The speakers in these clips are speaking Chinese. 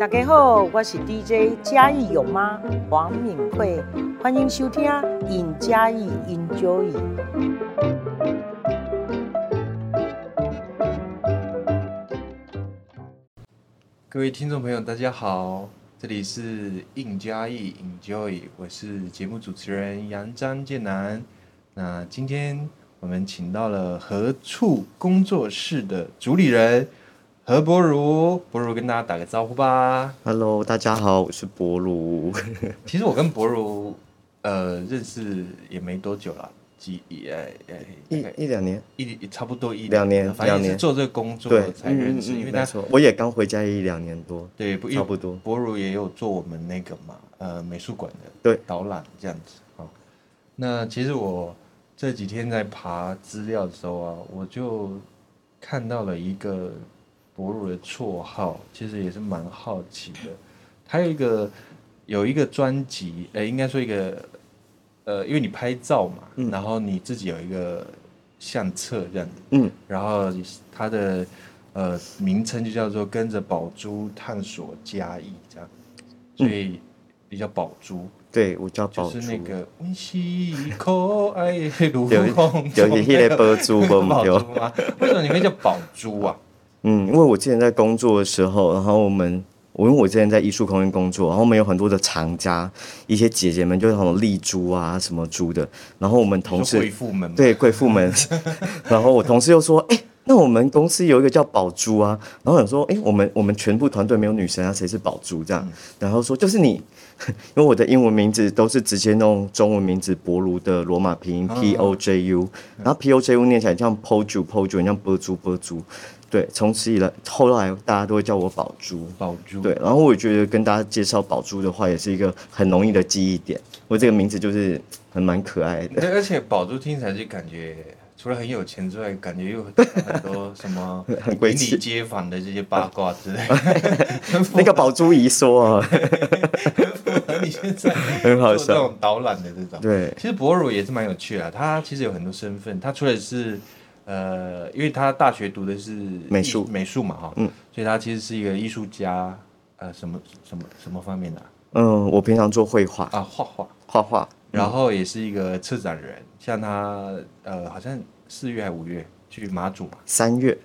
大家好，我是 DJ 嘉义有妈黄敏慧，欢迎收听《in 嘉义 Enjoy》。各位听众朋友，大家好，这里是《in 嘉义 Enjoy》，我是节目主持人杨张建南。那今天我们请到了何处工作室的主理人。何博如，博如跟大家打个招呼吧。Hello，大家好，我是博如。其实我跟博如，呃，认识也没多久了，几呃呃一一两年，一差不多一两年，反正是做这个工作才认识。嗯嗯嗯、因为他我也刚回家一两年多，对，差不多。博如也有做我们那个嘛，呃，美术馆的对导览这样子。好，那其实我这几天在爬资料的时候啊，我就看到了一个。博如的绰号其实也是蛮好奇的，他有一个有一个专辑，呃、欸，应该说一个，呃，因为你拍照嘛，嗯、然后你自己有一个相册这样子，嗯，然后它的呃名称就叫做跟着宝珠探索嘉义这样，所以比较宝珠，对我叫宝珠，就是那个温馨可爱如 风，有有那个宝珠吗？为什么你会叫宝珠啊？嗯，因为我之前在工作的时候，然后我们，我因为我之前在艺术空间工作，然后我们有很多的藏家，一些姐姐们就是什么丽珠啊什么珠的，然后我们同事贵妇们对贵妇们，然后我同事又说，哎，那我们公司有一个叫宝珠啊，然后想说，哎，我们我们全部团队没有女生啊，谁是宝珠？这样？然后说就是你，因为我的英文名字都是直接弄中文名字博如的罗马拼音 P O J U，然后 P O J U 念起来像 Po 珠 Po 珠，像波珠波珠。对，从此以来，后来大家都会叫我宝珠。宝珠。对，然后我也觉得跟大家介绍宝珠的话，也是一个很容易的记忆点。我这个名字就是很蛮可爱的。对，而且宝珠听起来就感觉除了很有钱之外，感觉又很多什么 邻里街坊的这些八卦之类的。那个宝珠一说啊，很符合你现在很好笑。这种导览的这种。对，其实博如也是蛮有趣的，他其实有很多身份，他除了是。呃，因为他大学读的是美术。美术嘛，哈，嗯，所以他其实是一个艺术家，呃，什么什么什么方面的、啊？嗯，我平常做绘画。啊，画画，画画，然后也是一个策展人，像他，呃，好像四月还五月去马祖嘛，三月，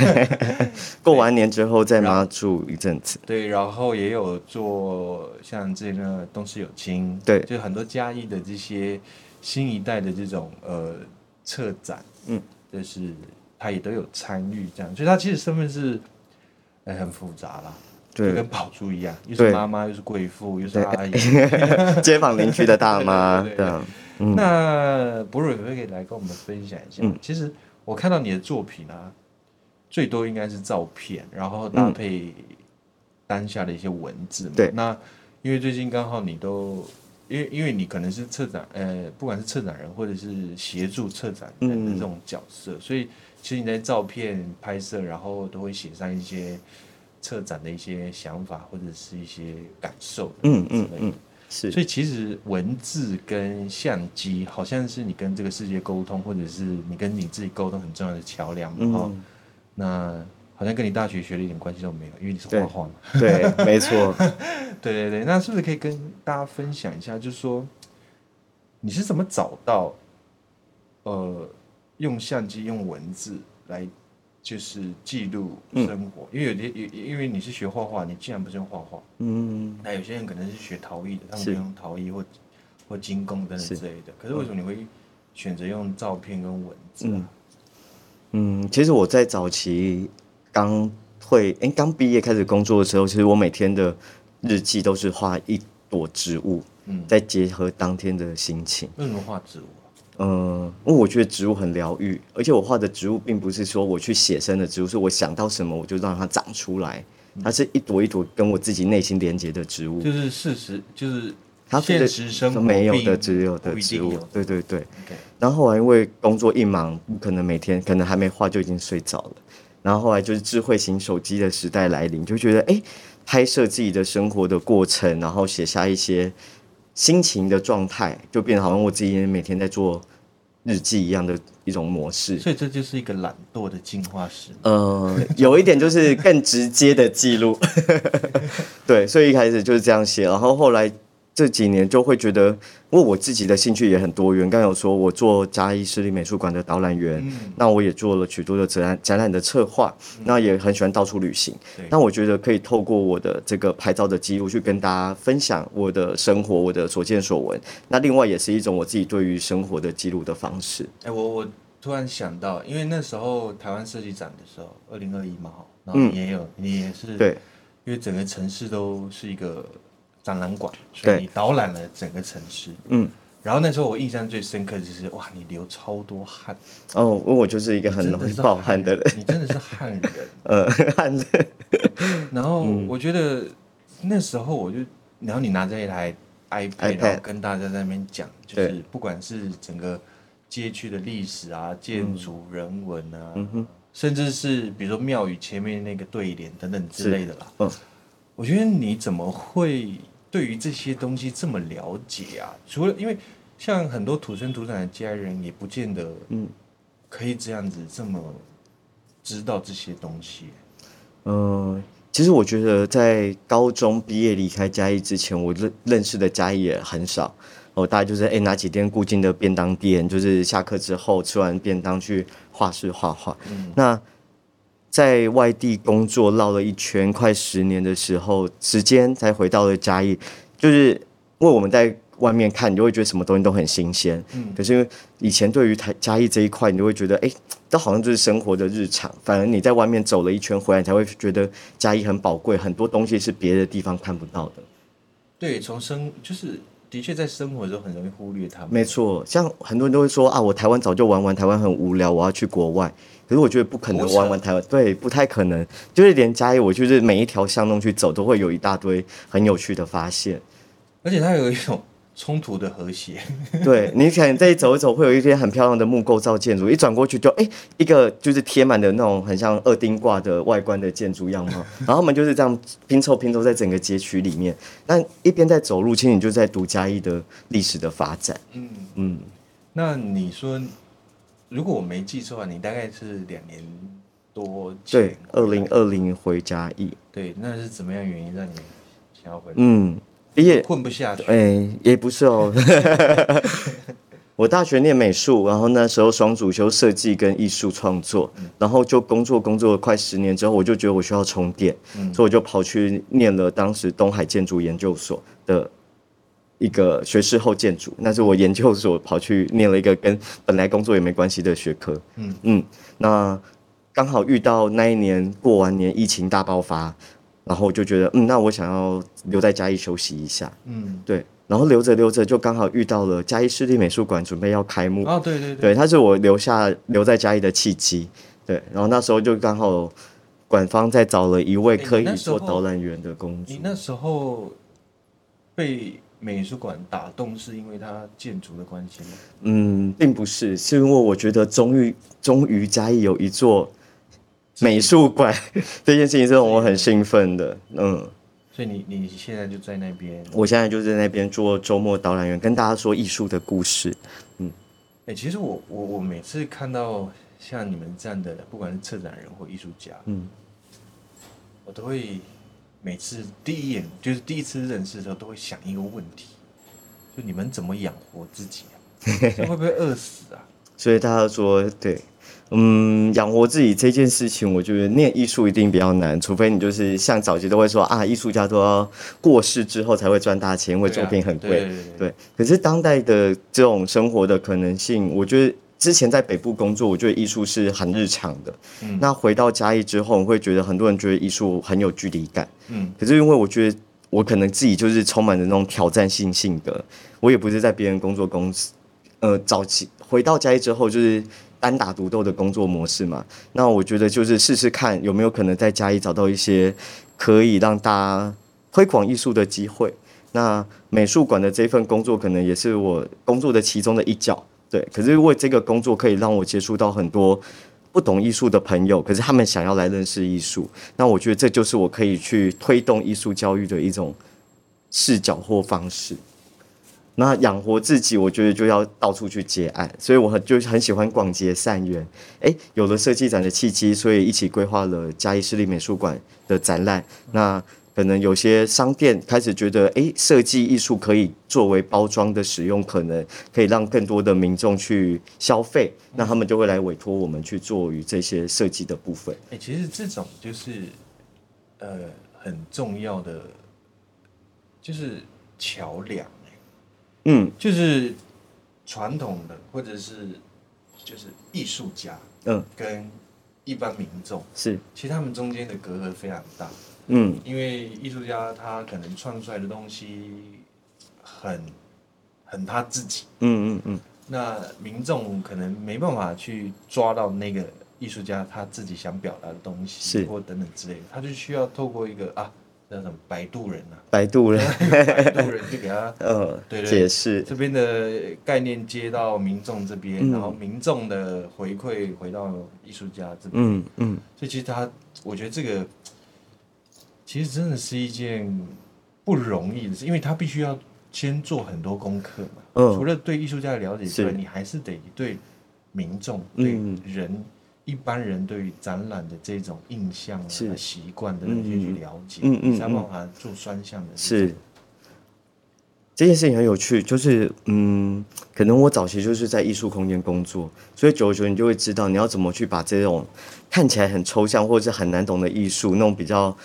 过完年之后在马祖一阵子，对，然后也有做像这个东施有青，对，就很多嘉义的这些新一代的这种呃策展，嗯。就是他也都有参与这样，所以他其实身份是，哎，很复杂啦，对，就跟宝珠一样，又是妈妈，又是贵妇，又是阿姨，街坊邻居的大妈，对，那博瑞可不可以来跟我们分享一下？嗯，其实我看到你的作品啊，最多应该是照片，然后搭配当下的一些文字嘛。对，那因为最近刚好你都。因为因为你可能是策展，呃，不管是策展人或者是协助策展人的这种角色，嗯、所以其实你在照片拍摄，然后都会写上一些策展的一些想法或者是一些感受嗯，嗯嗯嗯，是。所以其实文字跟相机好像是你跟这个世界沟通，或者是你跟你自己沟通很重要的桥梁嘛，哈、嗯。那。好像跟你大学学的一点关系都没有，因为你是画画嘛。对，对，没错。对对对，那是不是可以跟大家分享一下？就是说，你是怎么找到，呃，用相机、用文字来，就是记录生活？嗯、因为有些，因因为你是学画画，你既然不是用画画，嗯，那有些人可能是学陶艺的，他们可以用陶艺或或金工等等之类的。是可是为什么你会选择用照片跟文字啊？嗯，其实我在早期。刚会哎，刚毕业开始工作的时候，其实我每天的日记都是画一朵植物，嗯，再结合当天的心情。为什么画植物？嗯，因为我觉得植物很疗愈，而且我画的植物并不是说我去写生的植物，是我想到什么我就让它长出来，它是一朵一朵跟我自己内心连接的植物。就是事实，就是它现实生活没有的只有的植物。对对对。然后后来因为工作一忙，不可能每天，可能还没画就已经睡着了。然后后来就是智慧型手机的时代来临，就觉得哎，拍摄自己的生活的过程，然后写下一些心情的状态，就变得好像我自己每天在做日记一样的一种模式。所以这就是一个懒惰的进化史。呃，有一点就是更直接的记录。对，所以一开始就是这样写，然后后来。这几年就会觉得，因为我自己的兴趣也很多元。刚刚有说我做嘉义市立美术馆的导览员，嗯、那我也做了许多的展览展览的策划，嗯、那也很喜欢到处旅行。对那我觉得可以透过我的这个拍照的记录，去跟大家分享我的生活，我的所见所闻。那另外也是一种我自己对于生活的记录的方式。哎，我我突然想到，因为那时候台湾设计展的时候，二零二一嘛，然后你也有，嗯、你也是对，因为整个城市都是一个。展览馆，所以你导览了整个城市。嗯，然后那时候我印象最深刻的就是，哇，你流超多汗。哦，我就是一个很容易暴汗的人。你真的是汗人。呃，汗人。然后我觉得那时候我就，然后你拿着一台 iPad，然后跟大家在那边讲，就是不管是整个街区的历史啊、建筑、人文啊，甚至是比如说庙宇前面那个对联等等之类的啦。嗯，我觉得你怎么会？对于这些东西这么了解啊？除了因为像很多土生土长的家人，也不见得嗯可以这样子这么知道这些东西。嗯、呃，其实我觉得在高中毕业离开嘉义之前，我认认识的嘉义也很少。哦，大概就是哎，哪几天固定的便当店，就是下课之后吃完便当去画室画画。嗯，那。在外地工作绕了一圈，快十年的时候，时间才回到了嘉义。就是因为我们在外面看，你就会觉得什么东西都很新鲜。嗯。可是因为以前对于台嘉义这一块，你就会觉得，哎，都好像就是生活的日常。反而你在外面走了一圈回来，才会觉得嘉义很宝贵，很多东西是别的地方看不到的。对，从生就是的确在生活中很容易忽略他们。没错，像很多人都会说啊，我台湾早就玩完，台湾很无聊，我要去国外。可是我觉得不可能玩完台湾，对，不太可能。就是连嘉义，我就是每一条巷弄去走，都会有一大堆很有趣的发现。而且它有一种冲突的和谐。对，你可能再走一走，会有一些很漂亮的木构造建筑，一转过去就哎、欸，一个就是贴满的那种很像二丁挂的外观的建筑样貌。然后他们就是这样拼凑拼凑在整个街区里面。但一边在走路，其实你就在读嘉义的历史的发展。嗯嗯，嗯那你说？如果我没记错的话，你大概是两年多前对，二零二零回嘉义。对，那是怎么样原因让你想要回来？嗯，也混不下去。哎、欸，也不是哦。我大学念美术，然后那时候双主修设计跟艺术创作，嗯、然后就工作工作了快十年之后，我就觉得我需要充电，嗯、所以我就跑去念了当时东海建筑研究所的。一个学士后建筑，那是我研究所跑去念了一个跟本来工作也没关系的学科。嗯嗯，那刚好遇到那一年过完年疫情大爆发，然后我就觉得，嗯，那我想要留在嘉义休息一下。嗯，对，然后留着留着就刚好遇到了嘉义市立美术馆准备要开幕。哦，对对对，对，它是我留下留在嘉义的契机。对，然后那时候就刚好馆方在找了一位可以做导览员的工作。你那时候被。美术馆打动是因为它建筑的关系吗？嗯，并不是，是因为我觉得终于终于嘉义有一座美术馆，这件事情是让我很兴奋的。嗯，所以你你现在就在那边？我现在就在那边做周末导览员，跟大家说艺术的故事。嗯，哎、欸，其实我我我每次看到像你们这样的，不管是策展人或艺术家，嗯，我都会。每次第一眼就是第一次认识的时候，都会想一个问题：就你们怎么养活自己啊？会不会饿死啊？所以大家说，对，嗯，养活自己这件事情，我觉得念艺术一定比较难，除非你就是像早期都会说啊，艺术家都要过世之后才会赚大钱，因为作品很贵。对，对，对，对，对，可是当代的这种生活的可能性，我觉得。之前在北部工作，我觉得艺术是很日常的。嗯，那回到嘉义之后，我会觉得很多人觉得艺术很有距离感。嗯，可是因为我觉得我可能自己就是充满着那种挑战性性格，我也不是在别人工作公司，呃，早期回到嘉义之后就是单打独斗的工作模式嘛。那我觉得就是试试看有没有可能在嘉义找到一些可以让大家推广艺术的机会。那美术馆的这份工作可能也是我工作的其中的一角。对，可是因为这个工作可以让我接触到很多不懂艺术的朋友，可是他们想要来认识艺术，那我觉得这就是我可以去推动艺术教育的一种视角或方式。那养活自己，我觉得就要到处去接案，所以我很就很喜欢广结善缘。诶，有了设计展的契机，所以一起规划了嘉义市立美术馆的展览。那可能有些商店开始觉得，哎，设计艺术可以作为包装的使用，可能可以让更多的民众去消费，那他们就会来委托我们去做与这些设计的部分。哎，其实这种就是呃很重要的，就是桥梁。嗯，就是传统的或者是就是艺术家，嗯，跟一般民众是，其实他们中间的隔阂非常大。嗯，因为艺术家他可能创出来的东西很很他自己，嗯嗯嗯，那民众可能没办法去抓到那个艺术家他自己想表达的东西，是。或等等之类的，他就需要透过一个啊，叫什么？摆渡人啊，摆渡人，摆渡人就给他，呃，对对，解释。这边的概念接到民众这边，嗯、然后民众的回馈回到艺术家这边，嗯嗯，所以其实他，我觉得这个。其实真的是一件不容易的事，因为他必须要先做很多功课嘛。嗯，除了对艺术家的了解之外，你还是得对民众、对人、嗯、一般人对于展览的这种印象啊、习惯的那些去了解，嗯嗯，才办法做双向的。是这件事情很有趣，就是嗯，可能我早期就是在艺术空间工作，所以久而久之你就会知道你要怎么去把这种看起来很抽象或者是很难懂的艺术，那种比较。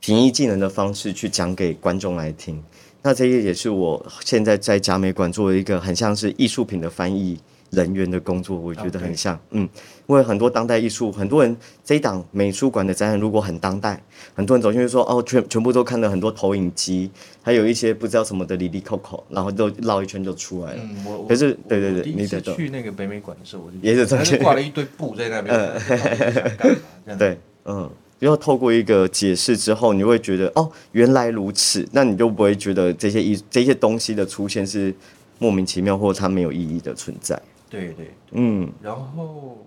平易近人的方式去讲给观众来听，那这些也是我现在在嘉美馆做的一个很像是艺术品的翻译人员的工作，我觉得很像，Okay. 嗯，因为很多当代艺术，很多人这一档美术馆的展览如果很当代，很多人走进去说哦，全全部都看了很多投影机，还有一些不知道什么的里里扣扣，然后都绕一圈就出来了。嗯，我可是对对对，你得去那个北美馆的时候，我就也是在挂了一堆布在那边，嗯，对，嗯。要透过一个解释之后，你会觉得哦，原来如此，那你就不会觉得这些意这些东西的出现是莫名其妙或者它没有意义的存在。对对，对，嗯。然后，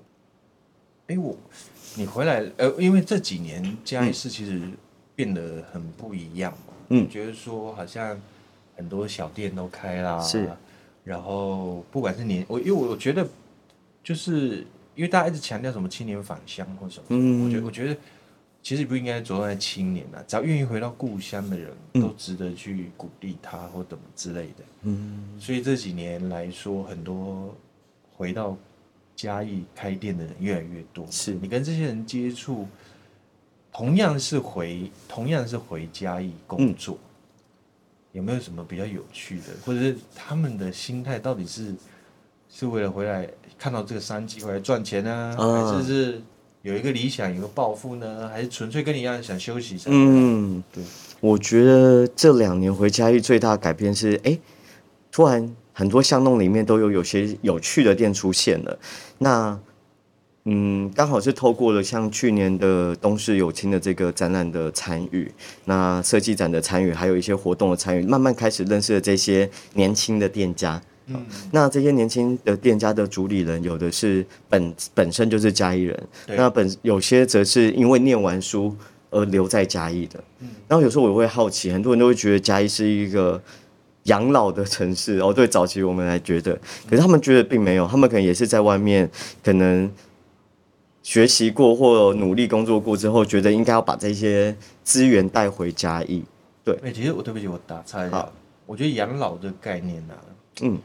哎，我你回来呃，因为这几年嘉义市其实变得很不一样嘛，嗯，觉得说好像很多小店都开啦，是。然后不管是年，我因为我觉得就是因为大家一直强调什么青年返乡或什么，嗯，我觉得我觉得。其实不应该着重在青年啊，只要愿意回到故乡的人，都值得去鼓励他或怎么之类的。嗯，所以这几年来说，很多回到嘉义开店的人越来越多。是你跟这些人接触，同样是回，同样是回嘉义工作，嗯，有没有什么比较有趣的，或者是他们的心态到底是是为了回来看到这个商机回来赚钱呢，啊，还是是？有一个理想，有一个抱负呢，还是纯粹跟你一样想休息？嗯，对。我觉得这两年回嘉义最大的改变是，哎，突然很多巷弄里面都有有些有趣的店出现了。那，嗯，刚好是透过了像去年的东势有情的这个展览的参与，那设计展的参与，还有一些活动的参与，慢慢开始认识了这些年轻的店家。嗯，那这些年轻的店家的主理人，有的是本本身就是嘉义人，那本有些则是因为念完书而留在嘉义的。嗯，然后有时候我会好奇，很多人都会觉得嘉义是一个养老的城市哦。对，早期我们来觉得，可是他们觉得并没有，他们可能也是在外面可能学习过或努力工作过之后，觉得应该要把这些资源带回家义。对，哎，其实我对不起，我打岔一下，我觉得养老这个概念呢、啊，嗯。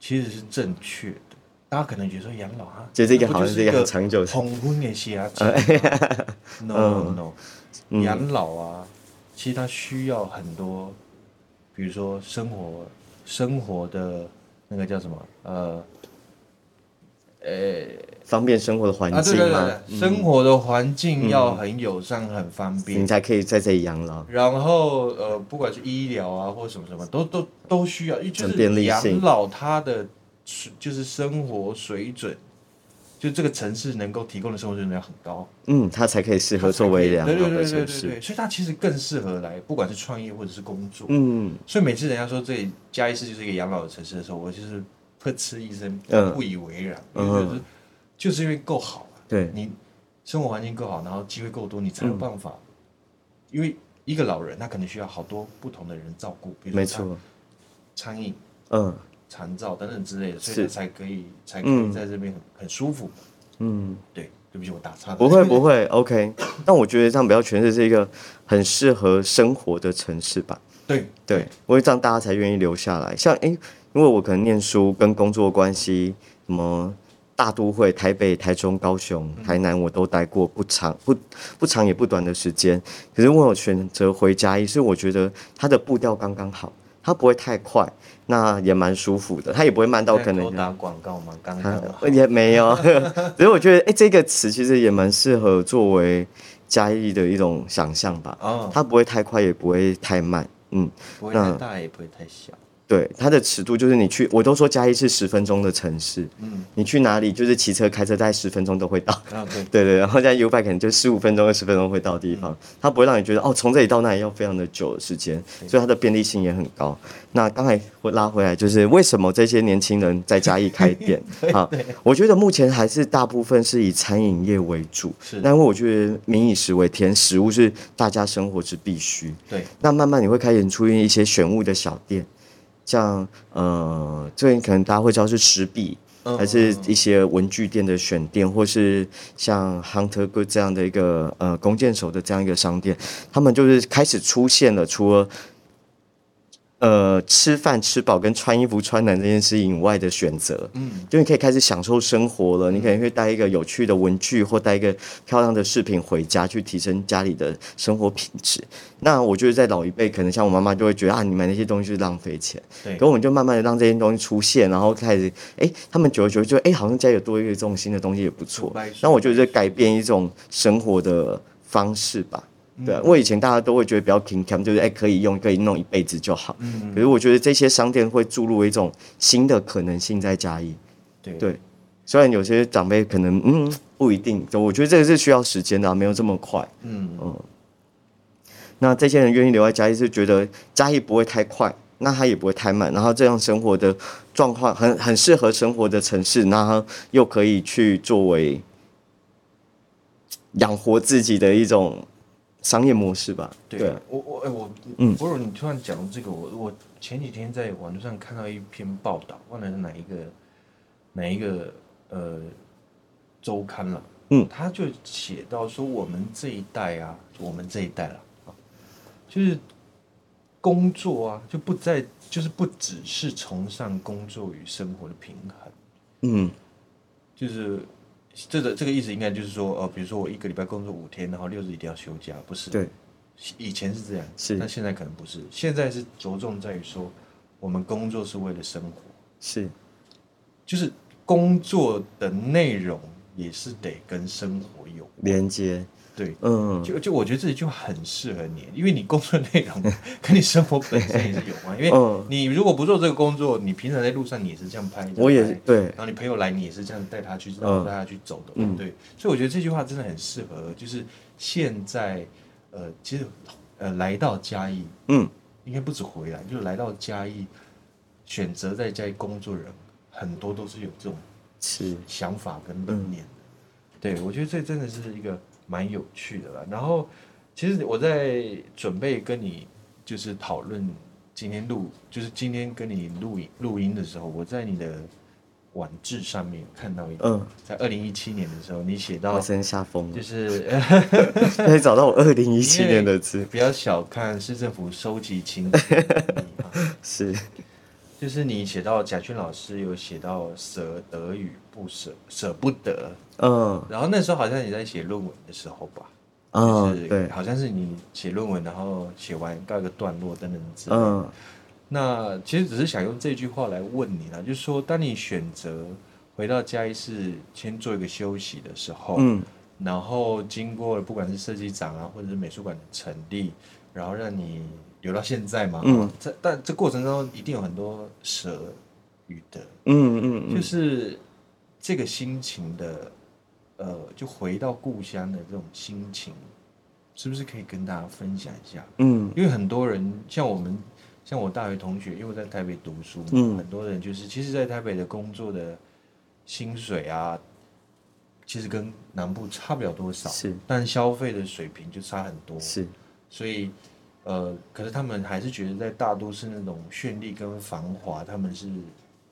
其实是正确的，大家可能觉得说养老啊，觉得这个好像是一个很长久的。红婚的下去，no no，养、嗯、老啊，其实它需要很多，比如说生活生活的那个叫什么呃，呃、欸，方便生活的环境、啊、对对对、嗯、生活的环境要很友善、很方便，你才可以在这里养老。然后呃，不管是医疗啊或什么什么，都都。都需要，就是养老，他的就是生活水准，就这个城市能够提供的生活水准要很高，嗯，它才可以适合作为养老的城市。对对对对对，所以它其实更适合来，不管是创业或者是工作，嗯。所以每次人家说这里嘉义市就是一个养老的城市的时候，我就是噗嗤一声，不以为然，嗯，就是就是因为够好，对，你生活环境够好，然后机会够多，你才有办法，因为一个老人他可能需要好多不同的人照顾，比如说没错。餐饮，嗯，长照等等之类的，所以才可以才可以在这边很、嗯、很舒服。嗯，对。对不起，我打岔。不会不会，OK。但我觉得这样比较诠释是一个很适合生活的城市吧。对对，因为这样大家才愿意留下来。像哎，因为我可能念书跟工作关系，什么大都会、台北、台中、高雄、台南，我都待过不长不不长也不短的时间。可是我有选择回嘉义，是我觉得它的步调刚刚好，它不会太快，那也蛮舒服的。它也不会慢到可能打广告吗？刚刚 也没有。所以我觉得哎，这个词其实也蛮适合作为嘉义的一种想象吧。哦，它不会太快，也不会太慢。嗯，不会太大，也不会太小。对，它的尺度就是你去，我都说嘉义是十分钟的城市。嗯，你去哪里就是骑车、开车，大概十分钟都会到。啊，对，对对。然后在 U-Bike 可能就十五分钟、二十分钟会到的地方，嗯、它不会让你觉得哦，从这里到那里要非常的久的时间，所以它的便利性也很高。那刚才我拉回来，就是为什么这些年轻人在嘉义开店？啊，我觉得目前还是大部分是以餐饮业为主。是，但因为我觉得民以食为天，食物是大家生活之必须。对，那慢慢你会开始出现一些选物的小店。像呃，最近可能大家会知道是石壁，还是一些文具店的选店，或是像 Hunter Good 这样的一个呃弓箭手的这样一个商店，他们就是开始出现了，除了。呃，吃饭吃饱跟穿衣服穿暖这件事以外的选择，嗯，就你可以开始享受生活了。嗯、你可能会带一个有趣的文具，或带一个漂亮的饰品回家，去提升家里的生活品质。那我觉得在老一辈，可能像我妈妈就会觉得啊，你买那些东西是浪费钱。对，可我们就慢慢的让这些东西出现，然后开始，哎、欸，他们久而久之就，哎、欸，好像家里有多一个这种新的东西也不错。那我觉得改变一种生活的方式吧。对，我以前大家都会觉得比较平常，就是哎，可以用，可以弄一辈子就好。嗯。可是我觉得这些商店会注入一种新的可能性在嘉义。对对。虽然有些长辈可能嗯不一定，我觉得这个是需要时间的，没有这么快。嗯嗯。那这些人愿意留在嘉义，是觉得嘉义不会太快，那他也不会太慢，然后这样生活的状况很很适合生活的城市，然后又可以去作为养活自己的一种。商业模式吧，对，对。我我哎我嗯，不如你突然讲这个，我我前几天在网络上看到一篇报道，忘了是哪一个哪一个呃周刊了，嗯，他就写到说我们这一代啊，我们这一代了啊，就是工作啊，就不再就是不只是崇尚工作与生活的平衡，嗯，就是。这个这个意思应该就是说，呃，比如说我一个礼拜工作五天，然后六日一定要休假，不是？对，以前是这样，是，但现在可能不是。现在是着重在于说，我们工作是为了生活，是，就是工作的内容也是得跟生活有连接。对，嗯，就就我觉得这里就很适合你，因为你工作内容 跟你生活本身也是有关。因为你如果不做这个工作，你平常在路上你也是这样拍，我也是对。然后你朋友来，你也是这样带他去，然后带他去走的，嗯，对。所以我觉得这句话真的很适合，就是现在，呃，其实，呃，来到嘉义，嗯，应该不止回来，就是来到嘉义，选择在嘉义工作人，很多都是有这种是想法跟理念的。对，我觉得这真的是一个。蛮有趣的啦，然后其实我在准备跟你就是讨论今天录，就是今天跟你录音录音的时候，我在你的网志上面看到一个，嗯，在二零一七年的时候，你写到，真下风，就是 可以找到我二零一七年的字，不要小看市政府收集情 是，就是你写到贾俊老师有写到舍得与不舍，舍不得。嗯，然后那时候好像你在写论文的时候吧，嗯，就是对，好像是你写论文，然后写完告一个段落等等之类。嗯，那其实只是想用这句话来问你啦，就是说，当你选择回到嘉义市先做一个休息的时候，嗯，然后经过了不管是设计长啊，或者是美术馆的成立，然后让你留到现在嘛，嗯，这但这过程中一定有很多舍与得，嗯嗯嗯，就是这个心情的。呃，就回到故乡的这种心情，是不是可以跟大家分享一下？嗯，因为很多人像我们，像我大学同学，因为我在台北读书，嗯，很多人就是其实，在台北的工作的薪水啊，其实跟南部差不了多少，是，但消费的水平就差很多，是，所以，呃，可是他们还是觉得在大都市那种绚丽跟繁华，他们是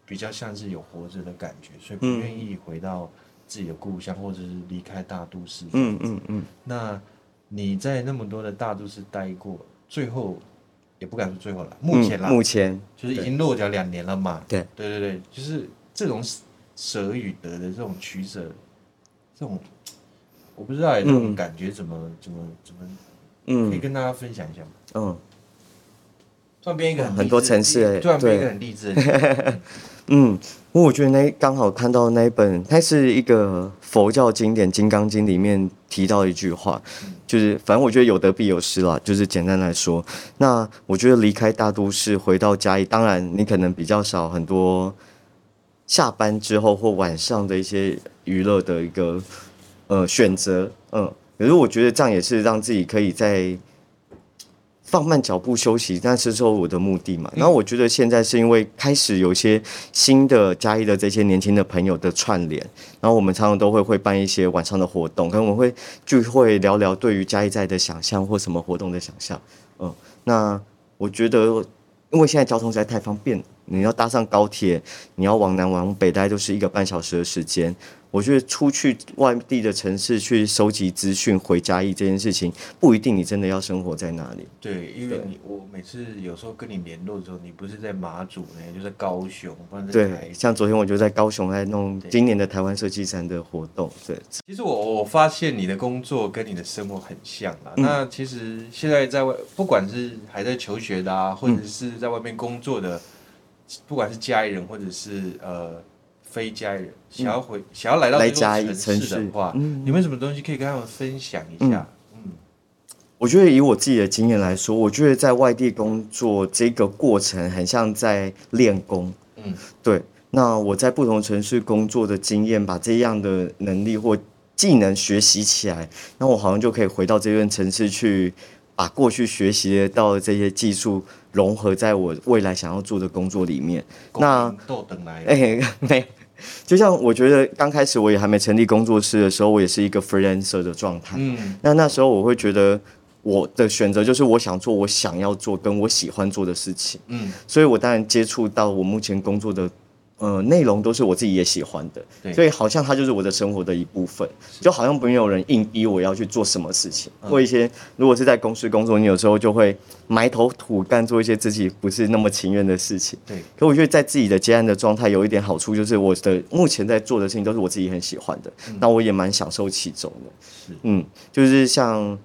比较像是有活着的感觉，所以不愿意回到。自己的故乡，或者是离开大都市。嗯嗯嗯。那你在那么多的大都市待过，最后也不敢说最后了，目前啦，目前就是已经落脚两年了嘛。对对对对，就是这种舍与得的这种取舍，这种我不知道哎，这种感觉怎么怎么怎么，嗯，可以跟大家分享一下吗？嗯。突然变一个很很多城市哎，突然变一个很励志的。嗯，我我觉得那刚好看到那一本，它是一个佛教经典《金刚经》里面提到一句话，就是反正我觉得有得必有失啦，就是简单来说，那我觉得离开大都市回到家里，当然你可能比较少很多下班之后或晚上的一些娱乐的一个呃选择，嗯，可是我觉得这样也是让自己可以在。放慢脚步休息，那是说我的目的嘛。然后我觉得现在是因为开始有一些新的嘉义的这些年轻的朋友的串联，然后我们常常都会会办一些晚上的活动，可能我们会聚会聊聊对于嘉义在的想象或什么活动的想象。嗯，那我觉得因为现在交通实在太方便，你要搭上高铁，你要往南往北，大概都是一个半小时的时间。我觉得出去外地的城市去收集资讯回家义这件事情，不一定你真的要生活在那里。对，因为你我每次有时候跟你联络的时候，你不是在马祖呢，就在高雄，不然在对，像昨天我就在高雄在弄今年的台湾设计展的活动。对，其实我我发现你的工作跟你的生活很像啊。嗯、那其实现在在外，不管是还在求学的啊，或者是在外面工作的，嗯、不管是家里人或者是呃。非嘉义人想要回、嗯、想要来到这座城市的话，嗯、有没有什么东西可以跟他们分享一下？嗯，嗯我觉得以我自己的经验来说，我觉得在外地工作这个过程很像在练功。嗯，对。那我在不同城市工作的经验，把这样的能力或技能学习起来，那我好像就可以回到这边城市去，把过去学习到的这些技术融合在我未来想要做的工作里面。那 哎，没。就像我觉得刚开始我也还没成立工作室的时候，我也是一个 freelancer 的状态。嗯，那那时候我会觉得我的选择就是我想做我想要做跟我喜欢做的事情。嗯，所以我当然接触到我目前工作的。呃，内容都是我自己也喜欢的，所以好像它就是我的生活的一部分，就好像没有人硬逼我要去做什么事情。或、嗯、一些如果是在公司工作，你有时候就会埋头苦干，做一些自己不是那么情愿的事情。对，可我觉得在自己的接案的状态有一点好处，就是我的目前在做的事情都是我自己很喜欢的，嗯、那我也蛮享受其中的。是，嗯，就是像。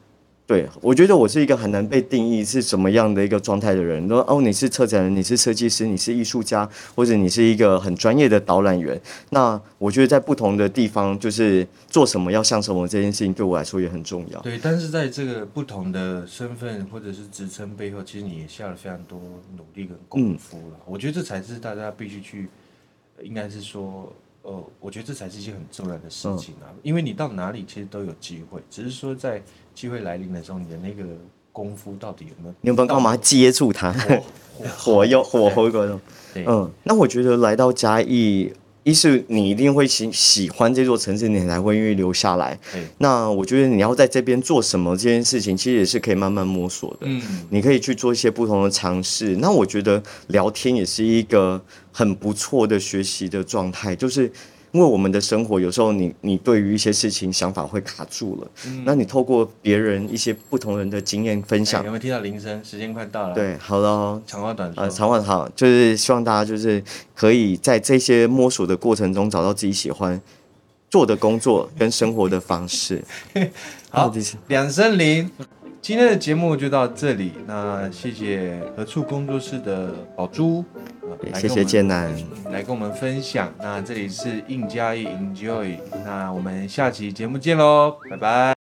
对，我觉得我是一个很难被定义是什么样的一个状态的人。说哦，你是策展人，你是设计师，你是艺术家，或者你是一个很专业的导览员。那我觉得在不同的地方，就是做什么要像什么这件事情，对我来说也很重要。对，但是在这个不同的身份或者是职称背后，其实你也下了非常多努力跟功夫了。嗯、我觉得这才是大家必须去，应该是说，呃，我觉得这才是一件很重要的事情啊。嗯、因为你到哪里其实都有机会，只是说在。机会来临的时候，你的那个功夫到底有没有？你有没有干嘛接住它？火又火候过种。嗯，那我觉得来到嘉义，一是你一定会喜喜欢这座城市，你才会愿意留下来。对那我觉得你要在这边做什么这件事情，其实也是可以慢慢摸索的。嗯，你可以去做一些不同的尝试。那我觉得聊天也是一个很不错的学习的状态，就是。因为我们的生活有时候你，你你对于一些事情想法会卡住了，嗯、那你透过别人一些不同人的经验分享，有没有听到铃声？时间快到了。对，好了，长话短说。呃，长话好，就是希望大家就是可以在这些摸索的过程中找到自己喜欢做的工作跟生活的方式。好，两声铃。今天的节目就到这里，那谢谢何处工作室的宝珠，谢谢建南来跟我们分享。那这里是 in 嘉义 Enjoy，那我们下期节目见喽，拜拜。